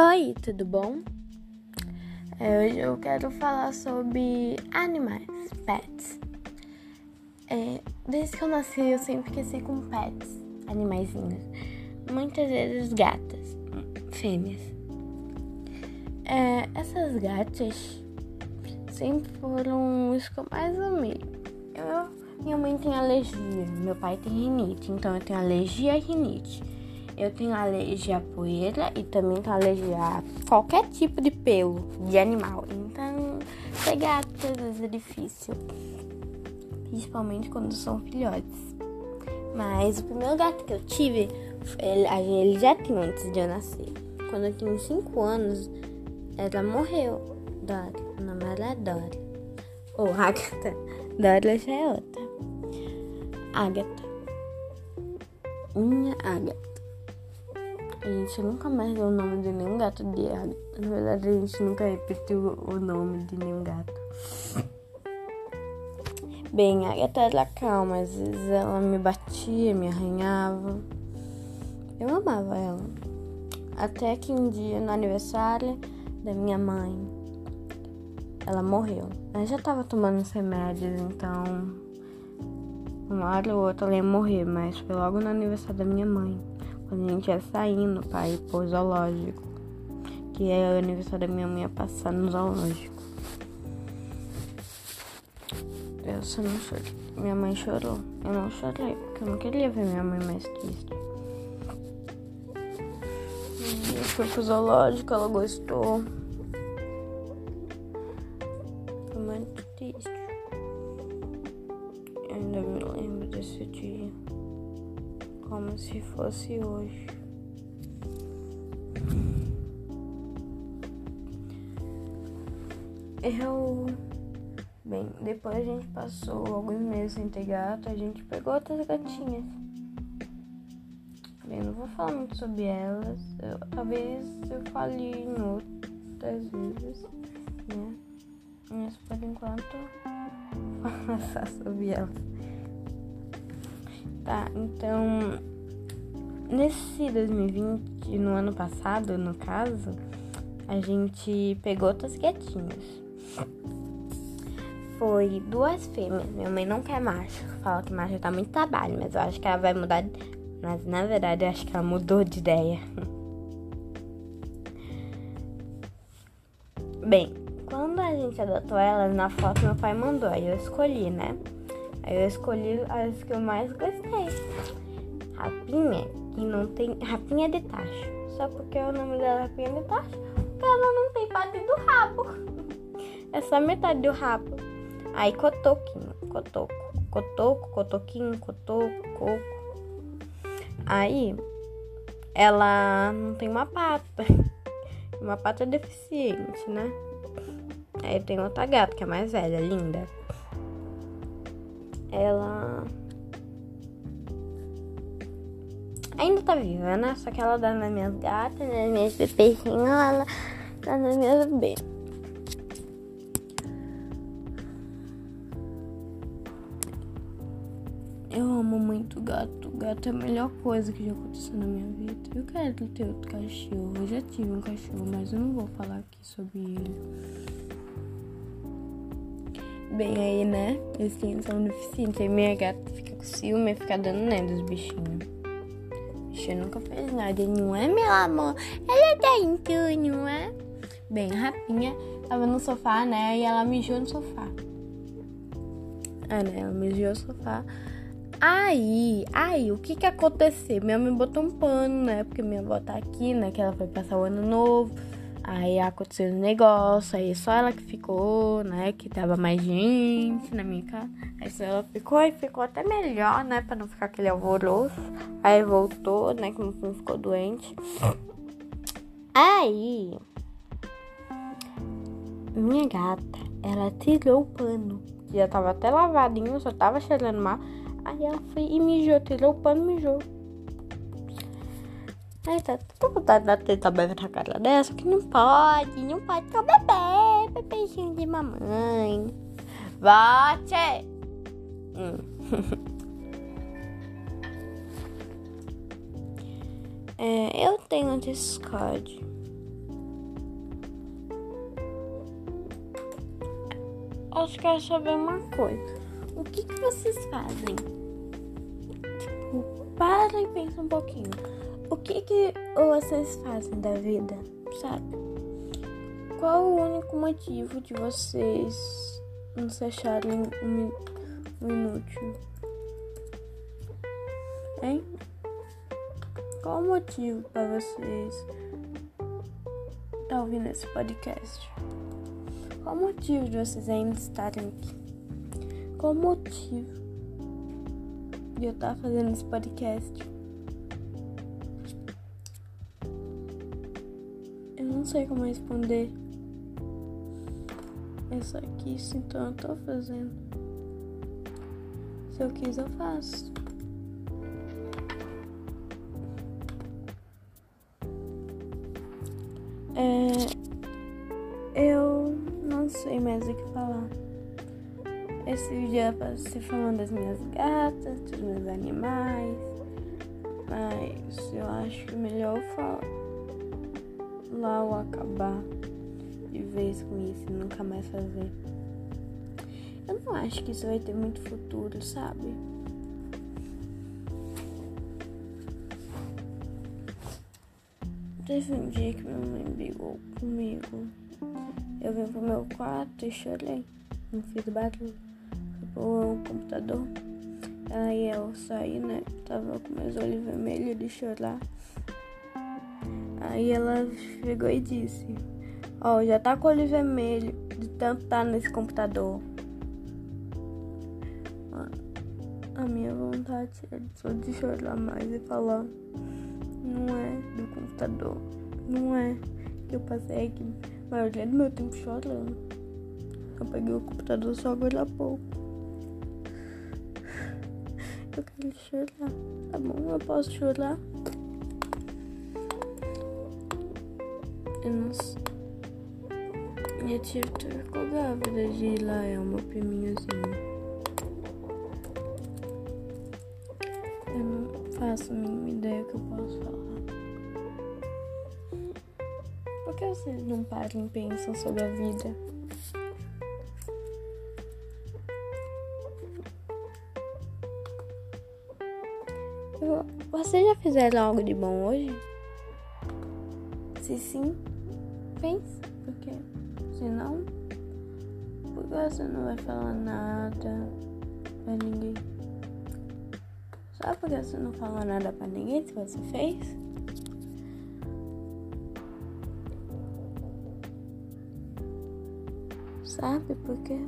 Oi, tudo bom? É, hoje eu quero falar sobre animais, pets. É, desde que eu nasci, eu sempre ser com pets, animaizinhos. Muitas vezes gatas, fêmeas. É, essas gatas sempre foram os que eu mais amei. Eu, minha mãe tem alergia, meu pai tem rinite, então eu tenho alergia a rinite. Eu tenho alergia à poeira e também tenho alergia a qualquer tipo de pelo de animal. Então, às vezes é difícil. Principalmente quando são filhotes. Mas o primeiro gato que eu tive, ele, ele já tinha antes de eu nascer. Quando eu tinha 5 anos, ela morreu. Dory. O nome era Dory. Ou Agatha. Dory já é outra. Agatha. Minha Agatha. A gente nunca mais deu o nome de nenhum gato de água. Na verdade, a gente nunca repetiu o nome de nenhum gato. Bem, a Agatha era calma, às vezes ela me batia, me arranhava. Eu amava ela. Até que um dia, no aniversário da minha mãe, ela morreu. Ela já estava tomando os remédios, então uma hora ou outra ela ia morrer, mas foi logo no aniversário da minha mãe quando a gente ia saindo para ir pro zoológico. Que é o aniversário da minha mãe ia passar no zoológico. Eu só não chorei. Minha mãe chorou. Eu não chorei, porque eu não queria ver minha mãe mais triste. Eu fui pro zoológico, ela gostou. Foi muito triste. Eu ainda me lembro desse dia como se fosse hoje. Eu. Bem, depois a gente passou alguns meses sem ter gato, a gente pegou outras gatinhas. Bem, não vou falar muito sobre elas. Eu, talvez eu fale em outras vezes, né? Mas por enquanto, vou falar sobre elas. Tá, então nesse 2020, no ano passado, no caso, a gente pegou outras gatinhas. Foi duas fêmeas. Minha mãe não quer macho. Fala que macho dá muito trabalho, mas eu acho que ela vai mudar. Mas na verdade eu acho que ela mudou de ideia. Bem, quando a gente adotou elas, na foto meu pai mandou, aí eu escolhi, né? Aí eu escolhi as que eu mais gostei. Rapinha, que não tem. Rapinha de tacho. Só porque o nome dela é Rapinha de tacho, porque ela não tem parte do rabo. É só metade do rabo. Aí cotoquinho, cotoco, cotoco, cotoquinho, cotoco, coco. Aí ela não tem uma pata. Uma pata deficiente, né? Aí tem outra gata que é mais velha, linda ela ainda tá viva, né? Só que ela dá nas minhas gatas, nas minhas bebezinhas, ela dá nas minhas bebês. Eu amo muito gato. Gato é a melhor coisa que já aconteceu na minha vida. Eu quero ter outro cachorro. Eu já tive um cachorro, mas eu não vou falar aqui sobre ele bem aí, né? Têm são deficientes. Aí minha gata fica com ciúme e fica dando né dos bichinhos. O bichinho nunca fez nada, não é, meu amor? Ela em tudo, não é? Bem, a rapinha tava no sofá, né? E ela mijou no sofá. É, né? Ela mijou no sofá. Aí, aí, o que que aconteceu? Minha mãe botou um pano, né? Porque minha avó tá aqui, né? Que ela foi passar o ano novo. Aí aconteceu um negócio, aí só ela que ficou, né? Que tava mais gente na minha casa. Aí só ela ficou e ficou até melhor, né? Pra não ficar aquele alvoroço. Aí voltou, né? Que não ficou doente. Aí, minha gata, ela tirou o pano. Já tava até lavadinho, só tava cheirando mal. Aí ela foi e mijou, tirou o pano e mijou. Aí tá toda vontade de tentar beber na cara dessa, que não pode, não pode só bebê bebezinho de mamãe. Vote! Hum. É, eu tenho um Discord. Eu quero é saber uma coisa. O que, que vocês fazem? Tipo, para e pensa um pouquinho. O que, que vocês fazem da vida, sabe? Qual o único motivo de vocês não se acharem um, um inútil? Hein? Qual o motivo para vocês estar tá ouvindo esse podcast? Qual o motivo de vocês ainda estarem aqui? Qual o motivo de eu estar fazendo esse podcast? Sei como responder. Eu só quis, então eu tô fazendo. Se eu quis, eu faço. É, eu não sei mais o que falar. Esse vídeo é pra ser falando das minhas gatas, dos meus animais. Mas eu acho que melhor eu falar lá ou acabar de vez com isso e nunca mais fazer. Eu não acho que isso vai ter muito futuro, sabe? Teve um dia que minha mãe brigou comigo. Eu vim pro meu quarto e chorei. Não fiz barulho. Fui pro computador. Aí eu saí, né? Tava com meus olhos vermelhos de chorar. Aí ela chegou e disse: Ó, oh, já tá com o olho vermelho de tanto tá nesse computador. A minha vontade é só de chorar mais e falar não é do computador. Não é que eu passei aqui a maioria do meu tempo chorando. Eu peguei o computador só agora há pouco. Eu quero chorar. Tá bom, eu posso chorar. Não sei. Minha tia ficou grávida de lá, é o meu priminhozinho. Eu não faço a mínima ideia que eu posso falar. Por que vocês não param e pensam sobre a vida? Vocês já fizeram algo de bom hoje? Se sim, Porque se não, por que você não vai falar nada pra ninguém? Só porque você não falou nada pra ninguém se você fez? Sabe por quê?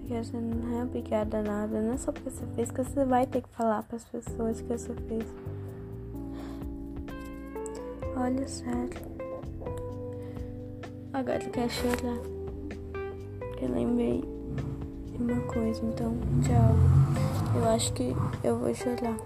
Porque você não é obrigada a nada. Não é só porque você fez que você vai ter que falar para as pessoas que você fez. Olha, sério. Agora eu quero chorar. Eu lembrei de uma coisa, então tchau. Eu acho que eu vou chorar.